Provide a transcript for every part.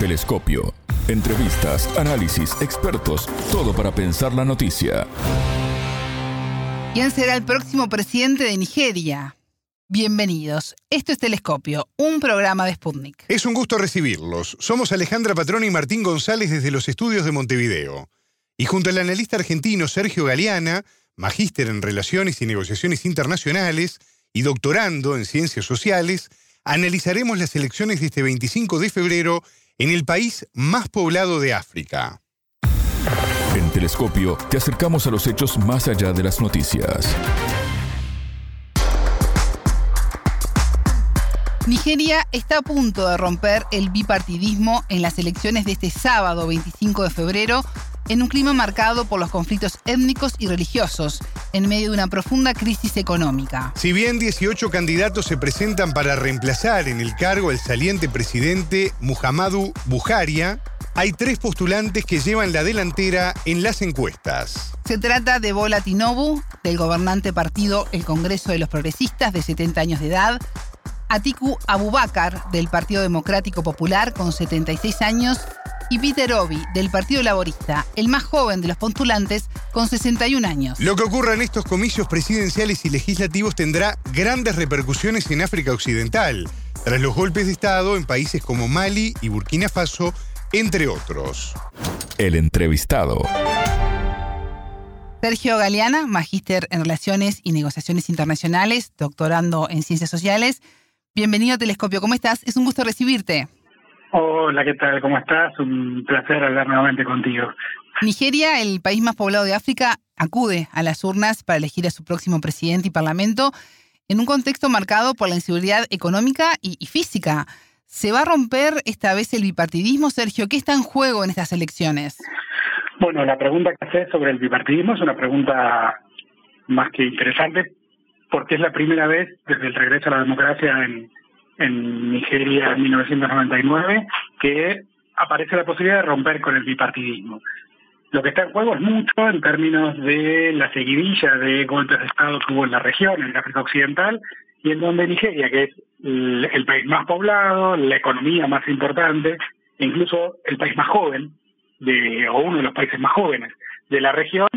Telescopio. Entrevistas, análisis, expertos, todo para pensar la noticia. ¿Quién será el próximo presidente de Nigeria? Bienvenidos. Esto es Telescopio, un programa de Sputnik. Es un gusto recibirlos. Somos Alejandra Patrón y Martín González desde los estudios de Montevideo. Y junto al analista argentino Sergio Galeana, magíster en Relaciones y Negociaciones Internacionales y doctorando en Ciencias Sociales, analizaremos las elecciones de este 25 de febrero en el país más poblado de África. En Telescopio te acercamos a los hechos más allá de las noticias. Nigeria está a punto de romper el bipartidismo en las elecciones de este sábado 25 de febrero en un clima marcado por los conflictos étnicos y religiosos, en medio de una profunda crisis económica. Si bien 18 candidatos se presentan para reemplazar en el cargo al saliente presidente Muhammadu Buhari, hay tres postulantes que llevan la delantera en las encuestas. Se trata de Bola Tinobu, del gobernante partido El Congreso de los Progresistas, de 70 años de edad, Atiku Abubakar, del Partido Democrático Popular, con 76 años, y Peter Obi, del Partido Laborista, el más joven de los postulantes, con 61 años. Lo que ocurra en estos comicios presidenciales y legislativos tendrá grandes repercusiones en África Occidental, tras los golpes de Estado en países como Mali y Burkina Faso, entre otros. El entrevistado. Sergio Galeana, magíster en Relaciones y Negociaciones Internacionales, doctorando en Ciencias Sociales. Bienvenido a Telescopio, ¿cómo estás? Es un gusto recibirte. Hola, ¿qué tal? ¿Cómo estás? Un placer hablar nuevamente contigo. Nigeria, el país más poblado de África, acude a las urnas para elegir a su próximo presidente y parlamento en un contexto marcado por la inseguridad económica y, física. ¿Se va a romper esta vez el bipartidismo, Sergio? ¿Qué está en juego en estas elecciones? Bueno, la pregunta que haces sobre el bipartidismo es una pregunta más que interesante porque es la primera vez desde el regreso a la democracia en, en Nigeria en 1999 que aparece la posibilidad de romper con el bipartidismo. Lo que está en juego es mucho en términos de la seguidilla de golpes de Estado que hubo en la región, en África Occidental, y en donde Nigeria, que es el, país más poblado, la economía más importante, e incluso el país más joven, de, o uno de los países más jóvenes de la región,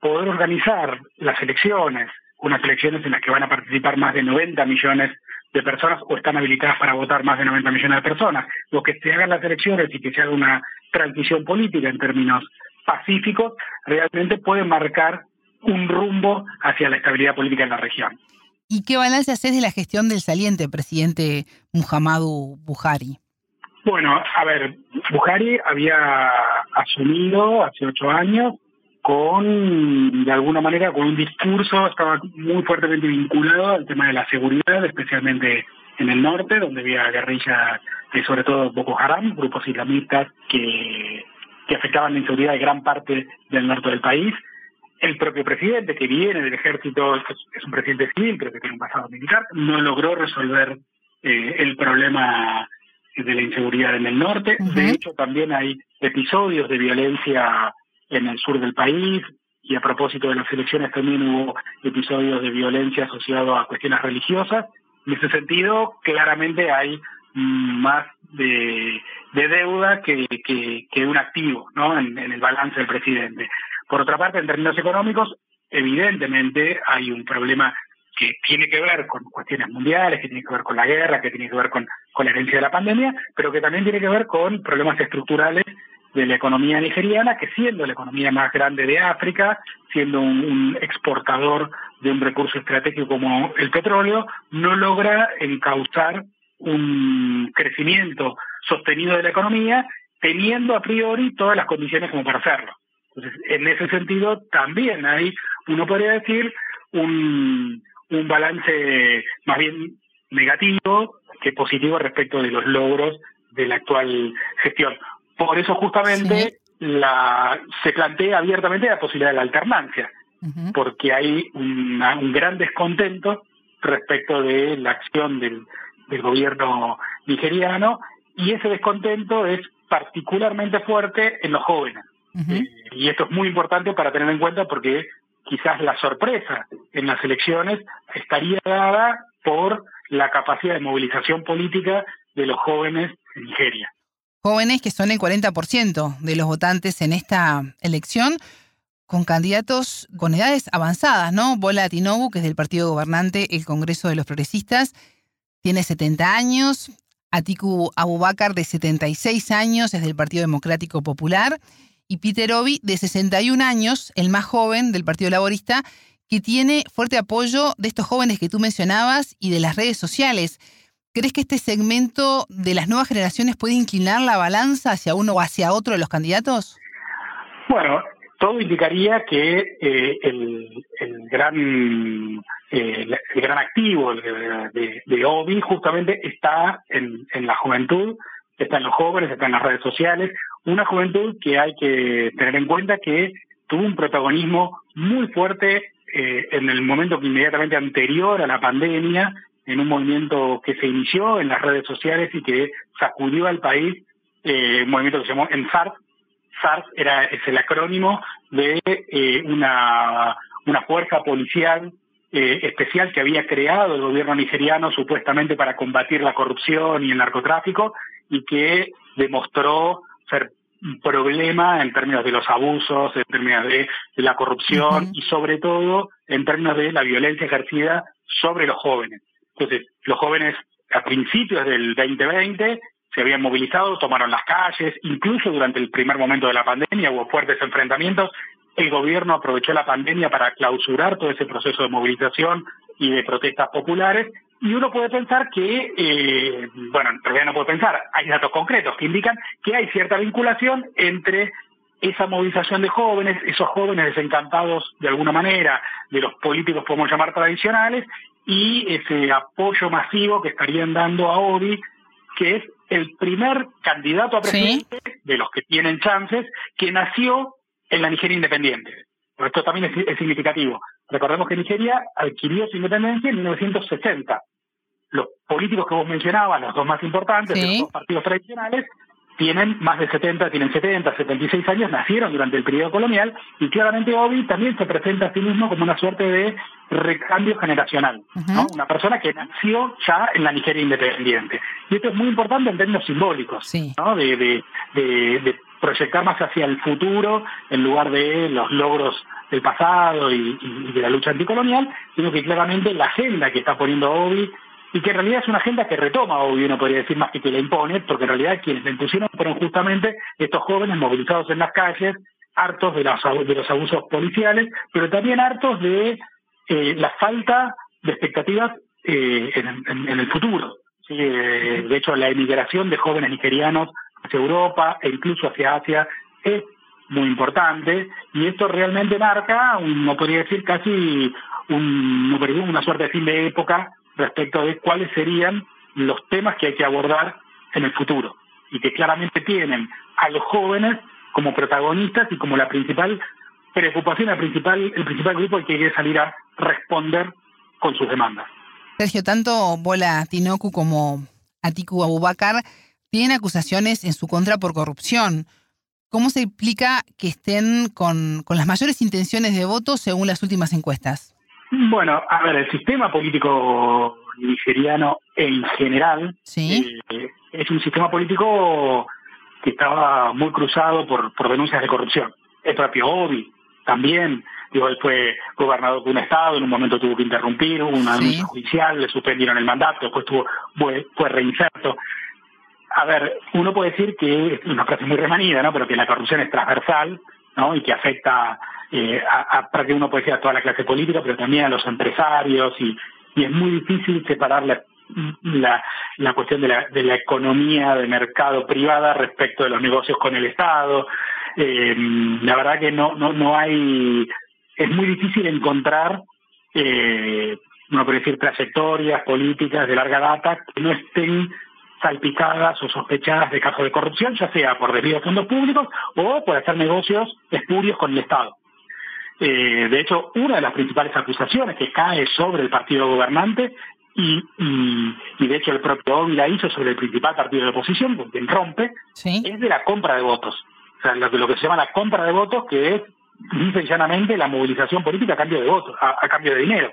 poder organizar las elecciones, unas elecciones en las que van a participar más de 90 millones de personas o están habilitadas para votar más de 90 millones de personas. Lo que se hagan las elecciones y que se haga una transición política en términos pacíficos, realmente puede marcar un rumbo hacia la estabilidad política en la región. ¿Y qué balance haces de la gestión del saliente presidente Muhammadu Buhari? Bueno, a ver, Buhari había asumido hace ocho años con, de alguna manera, con un discurso, estaba muy fuertemente vinculado al tema de la seguridad, especialmente en el norte, donde había guerrilla, de sobre todo Boko Haram, grupos islamistas que, que afectaban la inseguridad de gran parte del norte del país. El propio presidente, que viene del ejército, es un presidente civil, pero que tiene un pasado militar, no logró resolver eh, el problema de la inseguridad en el norte. De hecho, también hay episodios de violencia en el sur del país y a propósito de las elecciones también hubo episodios de violencia asociados a cuestiones religiosas. En ese sentido, claramente hay más de, deuda que, que, un activo ¿no? En, en el balance del presidente. Por otra parte, en términos económicos, evidentemente hay un problema que tiene que ver con cuestiones mundiales, que tiene que ver con la guerra, que tiene que ver con, con la herencia de la pandemia, pero que también tiene que ver con problemas estructurales de la economía nigeriana, que siendo la economía más grande de África, siendo un, exportador de un recurso estratégico como el petróleo, no logra encauzar un crecimiento sostenido de la economía, teniendo a priori todas las condiciones como para hacerlo. Entonces, en ese sentido, también hay, uno podría decir, un, un balance más bien negativo que positivo respecto de los logros de la actual gestión. Por eso justamente la, se plantea abiertamente la posibilidad de la alternancia, porque hay un gran descontento respecto de la acción del, del gobierno nigeriano y ese descontento es particularmente fuerte en los jóvenes. Eh, y esto es muy importante para tener en cuenta porque quizás la sorpresa en las elecciones estaría dada por la capacidad de movilización política de los jóvenes en Nigeria. Jóvenes que son el 40% de los votantes en esta elección, con candidatos con edades avanzadas, ¿no? Bola Tinobu, que es del partido gobernante, el Congreso de los Progresistas, tiene 70 años. Atiku Abubakar, de 76 años, es del Partido Democrático Popular. Y Peter Obi, de 61 años, el más joven del Partido Laborista, que tiene fuerte apoyo de estos jóvenes que tú mencionabas y de las redes sociales. ¿Crees que este segmento de las nuevas generaciones puede inclinar la balanza hacia uno o hacia otro de los candidatos? Bueno, todo indicaría que eh, el, gran eh, el gran activo de, de, Obi justamente está en, en, la juventud, está en los jóvenes, está en las redes sociales, una juventud que hay que tener en cuenta que tuvo un protagonismo muy fuerte eh, en el momento inmediatamente anterior a la pandemia, en un movimiento que se inició en las redes sociales y que sacudió al país, eh, un movimiento que se llamó ENSART. SART era, es el acrónimo de eh, una, una fuerza policial especial que había creado el gobierno nigeriano supuestamente para combatir la corrupción y el narcotráfico y que demostró ser un problema en términos de los abusos, en términos de, la corrupción y sobre todo en términos de la violencia ejercida sobre los jóvenes. Entonces, los jóvenes a principios del 2020 se habían movilizado, tomaron las calles, incluso durante el primer momento de la pandemia hubo fuertes enfrentamientos. El gobierno aprovechó la pandemia para clausurar todo ese proceso de movilización y de protestas populares y uno puede pensar que, eh, bueno, en realidad no puede pensar, hay datos concretos que indican que hay cierta vinculación entre esa movilización de jóvenes, esos jóvenes desencantados de alguna manera de los políticos, podemos llamar tradicionales, y ese apoyo masivo que estarían dando a Obi, que es el primer candidato a presidente de los que tienen chances, que nació en la Nigeria independiente. Esto también es, es significativo. Recordemos que Nigeria adquirió su independencia en 1960 los políticos que vos mencionabas, los dos más importantes, de los dos partidos tradicionales, tienen más de 70, tienen 70, 76 años, nacieron durante el periodo colonial y claramente Obi también se presenta a sí mismo como una suerte de recambio generacional, ¿no? Una persona que nació ya en la Nigeria independiente. Y esto es muy importante en términos simbólicos, ¿no? De, de, de, proyectar más hacia el futuro en lugar de los logros del pasado y, y de la lucha anticolonial, sino que claramente la agenda que está poniendo Obi y que en realidad es una agenda que retoma, obvio, uno podría decir más que que la impone, porque en realidad quienes la impusieron fueron justamente estos jóvenes movilizados en las calles, hartos de los, de los abusos policiales, pero también hartos de eh, la falta de expectativas eh, en, el futuro. Eh, de hecho, la emigración de jóvenes nigerianos hacia Europa e incluso hacia Asia es muy importante y esto realmente marca, no podría decir casi un, una suerte de fin de época respecto de cuáles serían los temas que hay que abordar en el futuro y que claramente tienen a los jóvenes como protagonistas y como la principal preocupación, el principal, el principal grupo que quiere salir a responder con sus demandas. Sergio, tanto Bola Tinoku como Atiku Abubakar tienen acusaciones en su contra por corrupción. ¿Cómo se explica que estén con, con las mayores intenciones de voto según las últimas encuestas? Bueno, a ver, el sistema político nigeriano en general eh, es un sistema político que estaba muy cruzado por, por denuncias de corrupción. El propio Obi también, digo, él fue gobernador de un estado, en un momento tuvo que interrumpir, hubo una denuncia judicial, le suspendieron el mandato, después tuvo, fue, fue reinserto. A ver, uno puede decir que es una frase muy remanida, ¿no? Pero que la corrupción es transversal, ¿no? Y que afecta eh, a, que uno puede decir a toda la clase política, pero también a los empresarios y, y es muy difícil separar la, la, la cuestión de la, de la economía de mercado privada respecto de los negocios con el Estado. Eh, la verdad que no, no, no hay, es muy difícil encontrar, eh, uno puede decir, trayectorias políticas de larga data que no estén salpicadas o sospechadas de casos de corrupción, ya sea por desvío de fondos públicos o por hacer negocios espurios con el Estado. Eh, de hecho, una de las principales acusaciones que cae sobre el partido gobernante y, y, de hecho el propio Obi la hizo sobre el principal partido de oposición, con quien rompe, es de la compra de votos. O sea, lo que, lo que se llama la compra de votos, que es, dice llanamente, la movilización política a cambio de votos, a, cambio de dinero.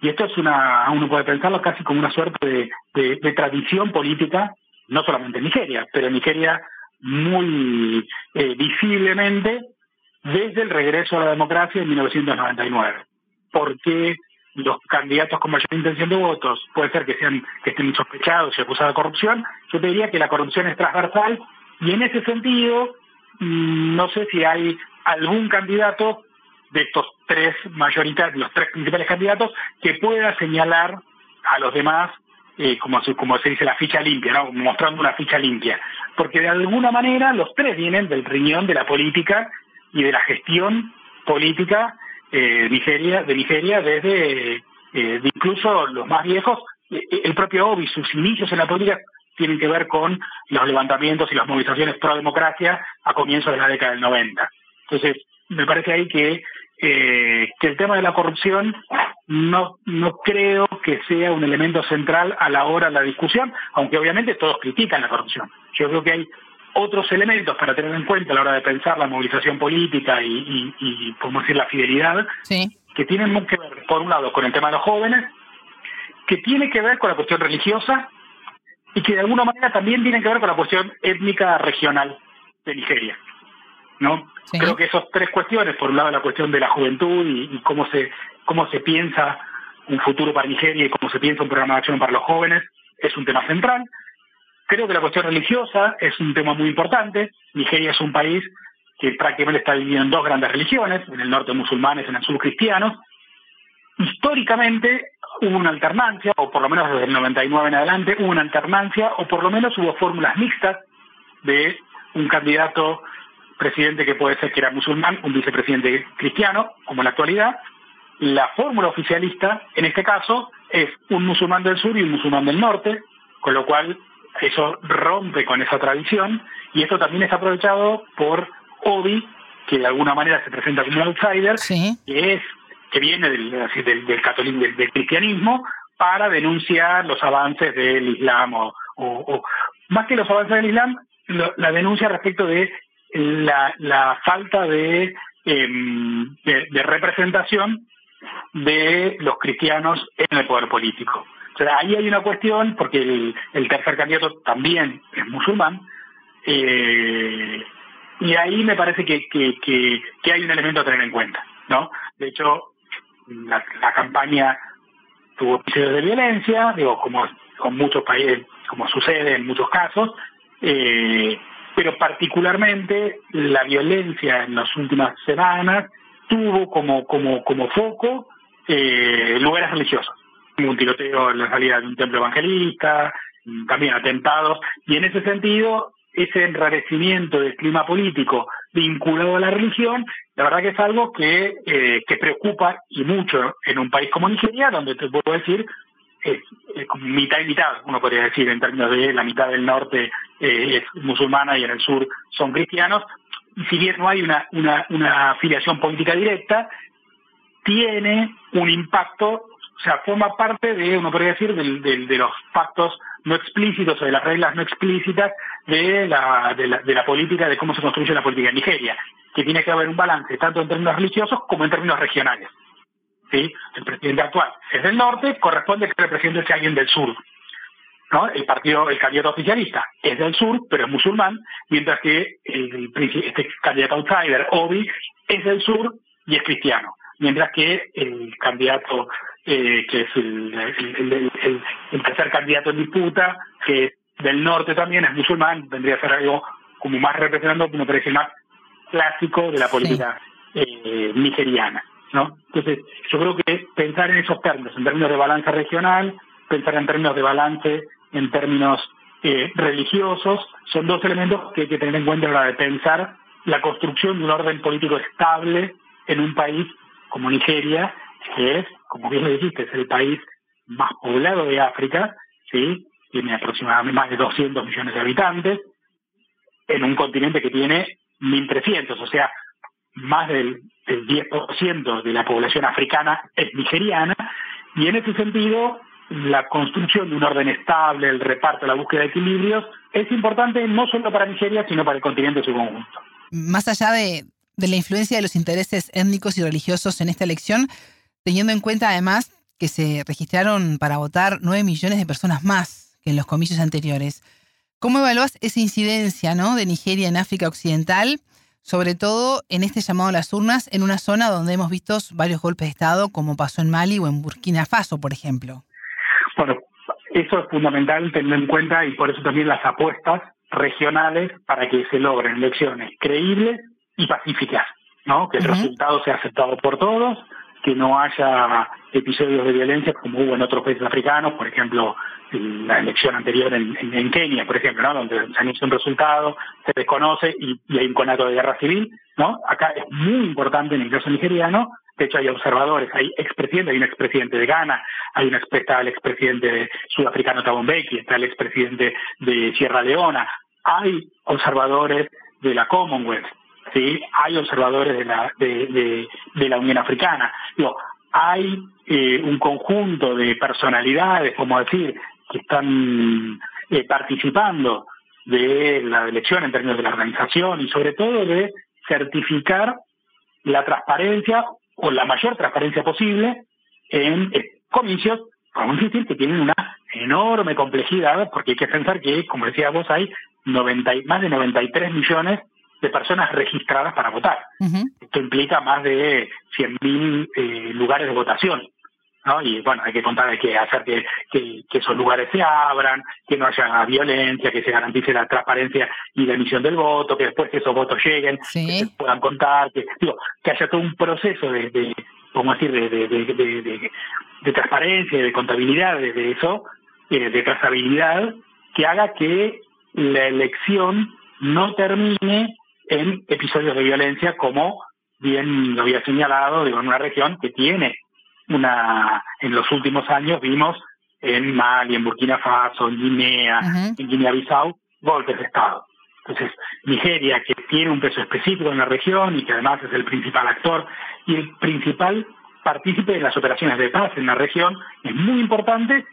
Y esto es una, uno puede pensarlo casi como una suerte de, de, tradición política, no solamente en Nigeria, pero en Nigeria muy eh, visiblemente desde el regreso a la democracia en 1999. ¿Por qué los candidatos con mayor intención de votos puede ser que sean que estén sospechados y acusados de corrupción? Yo te diría que la corrupción es transversal y en ese sentido mm, no sé si hay algún candidato de estos tres mayoritarios, los tres principales candidatos, que pueda señalar a los demás eh, como, como se dice, la ficha limpia, ¿no? mostrando una ficha limpia. Porque de alguna manera los tres vienen del riñón de la política y de la gestión política eh, de Nigeria desde eh, incluso los más viejos. Eh, el propio Obi, sus inicios en la política tienen que ver con los levantamientos y las movilizaciones pro democracia a comienzos de la década del 90. Entonces, me parece ahí que, que el tema de la corrupción no, no creo que sea un elemento central a la hora de la discusión, aunque obviamente todos critican la corrupción. Yo creo que hay otros elementos para tener en cuenta a la hora de pensar la movilización política y, y, y podemos decir, la fidelidad, que tienen que ver, por un lado, con el tema de los jóvenes, que tiene que ver con la cuestión religiosa y que de alguna manera también tiene que ver con la cuestión étnica regional de Nigeria. ¿No? Creo que esas tres cuestiones, por un lado la cuestión de la juventud y, cómo se cómo se piensa un futuro para Nigeria y cómo se piensa un programa de acción para los jóvenes, es un tema central. Creo que la cuestión religiosa es un tema muy importante. Nigeria es un país que prácticamente está dividido en dos grandes religiones, en el norte musulmanes, en el sur cristianos. Históricamente hubo una alternancia, o por lo menos desde el 99 en adelante, hubo una alternancia, o por lo menos hubo fórmulas mixtas de un candidato presidente que puede ser que era musulmán, un vicepresidente cristiano, como en la actualidad. La fórmula oficialista, en este caso, es un musulmán del sur y un musulmán del norte, con lo cual eso rompe con esa tradición y esto también es aprovechado por Obi, que de alguna manera se presenta como un outsider, que es que viene del, del, del, del, cristianismo para denunciar los avances del Islam o, o, más que los avances del Islam, la denuncia respecto de la, la falta de, em, de, representación de los cristianos en el poder político. O sea, ahí hay una cuestión, porque el, tercer candidato también es musulmán, eh, y ahí me parece que, hay un elemento a tener en cuenta. ¿no? De hecho, la, la campaña tuvo episodios de violencia, digo, como con muchos países, como sucede en muchos casos, eh, pero particularmente la violencia en las últimas semanas tuvo como, como, como foco eh, lugares religiosos. Un tiroteo en la salida de un templo evangelista, también atentados, y en ese sentido, ese enrarecimiento del clima político vinculado a la religión, la verdad que es algo que, eh, que preocupa y mucho en un país como Nigeria, donde te puedo decir es, mitad y mitad, uno podría decir, en términos de la mitad del norte eh, es musulmana y en el sur son cristianos. Y si bien no hay una, una, una afiliación política directa, tiene un impacto, o sea, forma parte de, uno podría decir, del, de los pactos no explícitos o de las reglas no explícitas de la, de la, de la política, de cómo se construye la política en Nigeria, que tiene que haber un balance tanto en términos religiosos como en términos regionales. ¿Sí? El presidente actual es del norte, corresponde que el presidente sea alguien del sur. ¿no? El partido, el candidato oficialista es del sur, pero es musulmán, mientras que el, este candidato outsider, Obi, es del sur y es cristiano. Mientras que el candidato, eh, que es el, tercer candidato en disputa, que es del norte también, es musulmán, vendría a ser algo como más representando, me parece más clásico de la política eh, nigeriana. ¿No? Entonces, yo creo que pensar en esos términos, en términos de balance regional, pensar en términos de balance en términos eh, religiosos, son dos elementos que hay que tener en cuenta a la hora de pensar la construcción de un orden político estable en un país como Nigeria, que es, como bien lo dijiste, es el país más poblado de África, ¿sí? tiene aproximadamente más de 200 millones de habitantes, en un continente que tiene 1.300, o sea, más del, 10% de la población africana es nigeriana, y en ese sentido la construcción de un orden estable, el reparto, la búsqueda de equilibrios, es importante no solo para Nigeria, sino para el continente en su conjunto. Más allá de, la influencia de los intereses étnicos y religiosos en esta elección, teniendo en cuenta además que se registraron para votar 9 millones de personas más que en los comicios anteriores, ¿Cómo evalúas esa incidencia ¿no? de Nigeria en África Occidental, sobre todo en este llamado a las urnas, en una zona donde hemos visto varios golpes de Estado, como pasó en Mali o en Burkina Faso, por ejemplo? Bueno, eso es fundamental tener en cuenta y por eso también las apuestas regionales para que se logren elecciones creíbles y pacíficas, ¿no? Que el resultado sea aceptado por todos, que no haya episodios de violencia como hubo en otros países africanos, por ejemplo, la elección anterior en, Kenia, por ejemplo, ¿no? donde se anuncia un resultado, se desconoce y, hay un conato de guerra civil, ¿no? Acá es muy importante en el caso nigeriano, de hecho hay observadores, hay expresidentes, hay un expresidente de Ghana, hay un está el expresidente sudafricano Thabo Mbeki, está el expresidente de Sierra Leona, hay observadores de la Commonwealth, ¿sí? hay observadores de la, de, la Unión Africana. Digo, hay eh, un conjunto de personalidades, como decir, que están eh, participando de la elección en términos de la organización y sobre todo de certificar la transparencia o la mayor transparencia posible en eh, comicios, que tienen una enorme complejidad, porque hay que pensar que, como decía vos, hay 90, más de 93 millones de personas registradas para votar. Esto implica más de 100.000 eh, lugares de votación. ¿no? Y bueno, hay que contar, hay que hacer que, que, esos lugares se abran, que no haya violencia, que se garantice la transparencia y la emisión del voto, que después que esos votos lleguen, que se puedan contar, que, digo, que haya todo un proceso de, de decir, de, de, de, de transparencia, de contabilidad de, eso, eh, de trazabilidad, que haga que la elección no termine en episodios de violencia, como bien lo había señalado, digo, en una región que tiene una, en los últimos años vimos en Mali, en Burkina Faso, en Guinea, en Guinea-Bissau, golpes de Estado. Entonces, Nigeria, que tiene un peso específico en la región y que además es el principal actor y el principal partícipe de las operaciones de paz en la región, es muy importante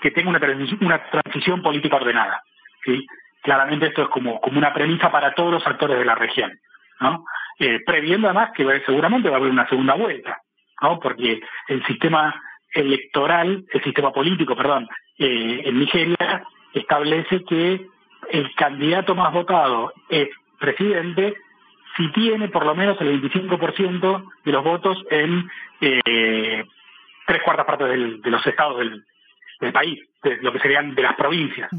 que tenga una transición, una transición política ordenada. ¿sí? Claramente esto es como, como una premisa para todos los actores de la región, ¿no? Eh, previendo además que seguramente va a haber una segunda vuelta, ¿no? Porque el sistema electoral, el sistema político, perdón, eh, en Nigeria establece que el candidato más votado es presidente si tiene por lo menos el 25% de los votos en eh, tres cuartas partes de los estados del, del país, de lo que serían de las provincias.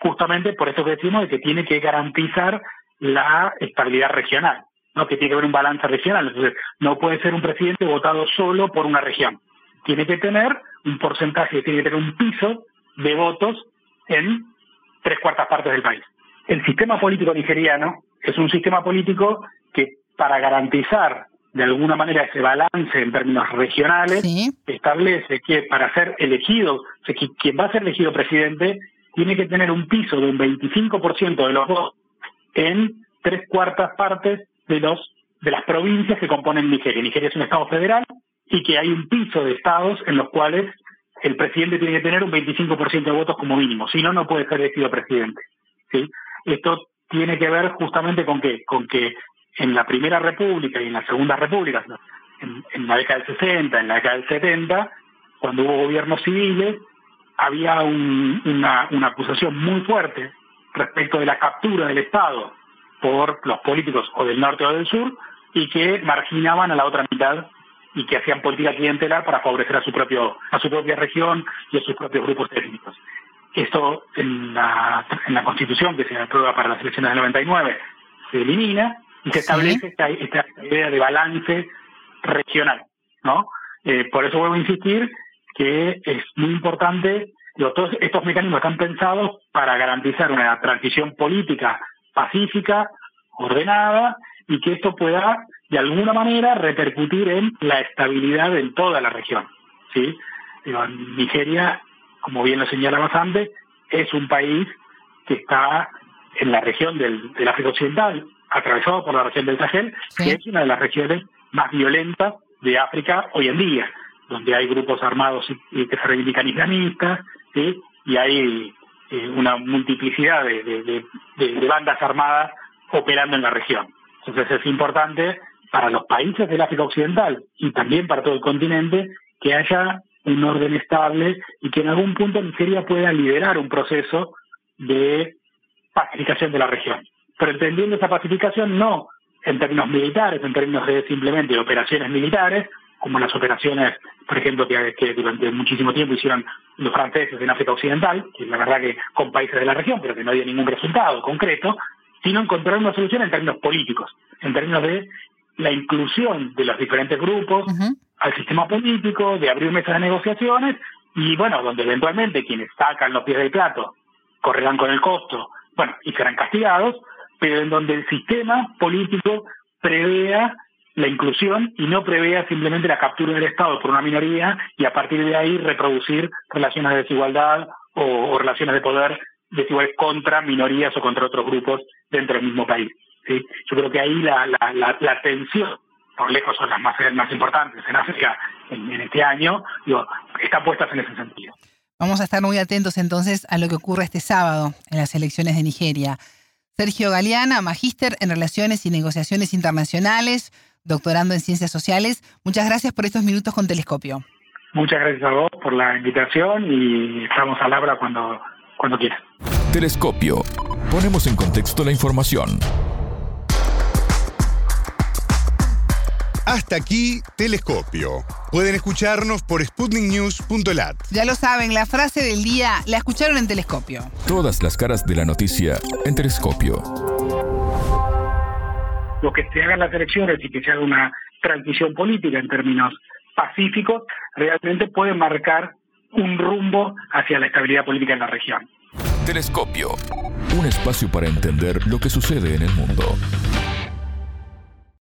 Justamente por eso que decimos de que tiene que garantizar la estabilidad regional, ¿no? que tiene que haber un balance regional. Entonces, no puede ser un presidente votado solo por una región. Tiene que tener un porcentaje, tiene que tener un piso de votos en tres cuartas partes del país. El sistema político nigeriano es un sistema político que para garantizar de alguna manera ese balance en términos regionales, establece que para ser elegido, quien va a ser elegido presidente tiene que tener un piso de un 25% de los votos en tres cuartas partes de los de las provincias que componen Nigeria. Nigeria es un estado federal y que hay un piso de estados en los cuales el presidente tiene que tener un 25% de votos como mínimo, si no, no puede ser elegido presidente. ¿sí? Esto tiene que ver justamente con que, con que en la Primera República y en la Segunda República, en, la década del 60, en la década del 70, cuando hubo gobiernos civiles, había una, una acusación muy fuerte respecto de la captura del Estado por los políticos o del norte o del sur y que marginaban a la otra mitad y que hacían política clientelar para favorecer a su propio a su propia región y a sus propios grupos étnicos. Esto en la, en la Constitución que se aprueba para las elecciones del 99 se elimina y se establece esta, idea de balance regional, ¿no? Eh, por eso vuelvo a insistir que es muy importante, todos estos mecanismos están pensados para garantizar una transición política pacífica, ordenada, y que esto pueda, de alguna manera, repercutir en la estabilidad en toda la región, ¿sí? Nigeria, como bien lo señalabas antes, es un país que está en la región del, del África Occidental, atravesado por la región del Sahel, que es una de las regiones más violentas de África hoy en día, donde hay grupos armados y, que se reivindican islamistas, y hay eh, una multiplicidad de, bandas armadas operando en la región. Entonces es importante para los países del África Occidental y también para todo el continente que haya un orden estable y que en algún punto Nigeria pueda liderar un proceso de pacificación de la región. Pero entendiendo esa pacificación no en términos militares, en términos de simplemente operaciones militares, como las operaciones, por ejemplo, que, durante muchísimo tiempo hicieron los franceses en África Occidental, que la verdad que con países de la región, pero que no dio ningún resultado concreto, sino encontrar una solución en términos políticos, en términos de la inclusión de los diferentes grupos al sistema político, de abrir mesas de negociaciones y, bueno, donde eventualmente quienes sacan los pies del plato correrán con el costo, bueno, y serán castigados, pero en donde el sistema político prevea la inclusión y no prevea simplemente la captura del Estado por una minoría y a partir de ahí reproducir relaciones de desigualdad o, relaciones de poder desiguales contra minorías o contra otros grupos dentro del mismo país. ¿sí? Yo creo que ahí la, la, la, tensión, por lejos son las más, más importantes en África en, este año, digo, están puestas en ese sentido. Vamos a estar muy atentos entonces a lo que ocurre este sábado en las elecciones de Nigeria. Sergio Galeana, magíster en Relaciones y Negociaciones Internacionales, doctorando en Ciencias Sociales. Muchas gracias por estos minutos con Telescopio. Muchas gracias a vos por la invitación y estamos al habla cuando, cuando quieras. Telescopio. Ponemos en contexto la información. Hasta aquí, Telescopio. Pueden escucharnos por sputniknews.lat. Ya lo saben, la frase del día la escucharon en Telescopio. Todas las caras de la noticia en Telescopio. Lo que se hagan las elecciones y que se haga una transición política en términos pacíficos, realmente puede marcar un rumbo hacia la estabilidad política en la región. Telescopio. Un espacio para entender lo que sucede en el mundo.